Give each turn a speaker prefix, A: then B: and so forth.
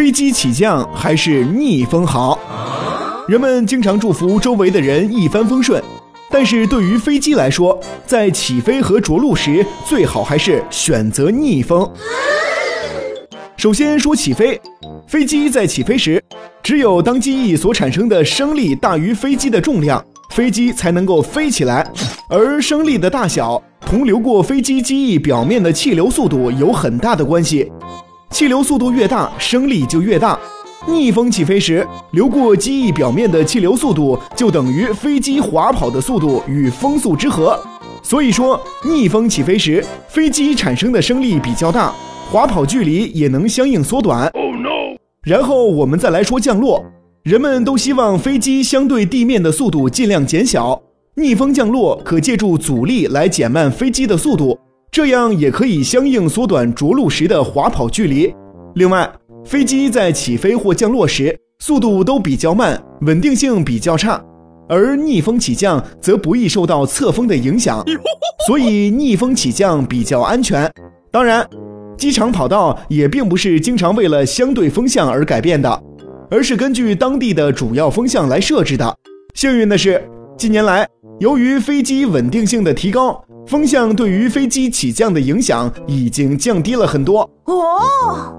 A: 飞机起降还是逆风好？人们经常祝福周围的人一帆风顺，但是对于飞机来说，在起飞和着陆时，最好还是选择逆风。首先说起飞，飞机在起飞时，只有当机翼所产生的升力大于飞机的重量，飞机才能够飞起来，而升力的大小。同流过飞机机翼表面的气流速度有很大的关系，气流速度越大，升力就越大。逆风起飞时，流过机翼表面的气流速度就等于飞机滑跑的速度与风速之和。所以说，逆风起飞时，飞机产生的升力比较大，滑跑距离也能相应缩短。然后我们再来说降落，人们都希望飞机相对地面的速度尽量减小。逆风降落可借助阻力来减慢飞机的速度，这样也可以相应缩短着陆时的滑跑距离。另外，飞机在起飞或降落时速度都比较慢，稳定性比较差，而逆风起降则不易受到侧风的影响，所以逆风起降比较安全。当然，机场跑道也并不是经常为了相对风向而改变的，而是根据当地的主要风向来设置的。幸运的是。近年来，由于飞机稳定性的提高，风向对于飞机起降的影响已经降低了很多。哦。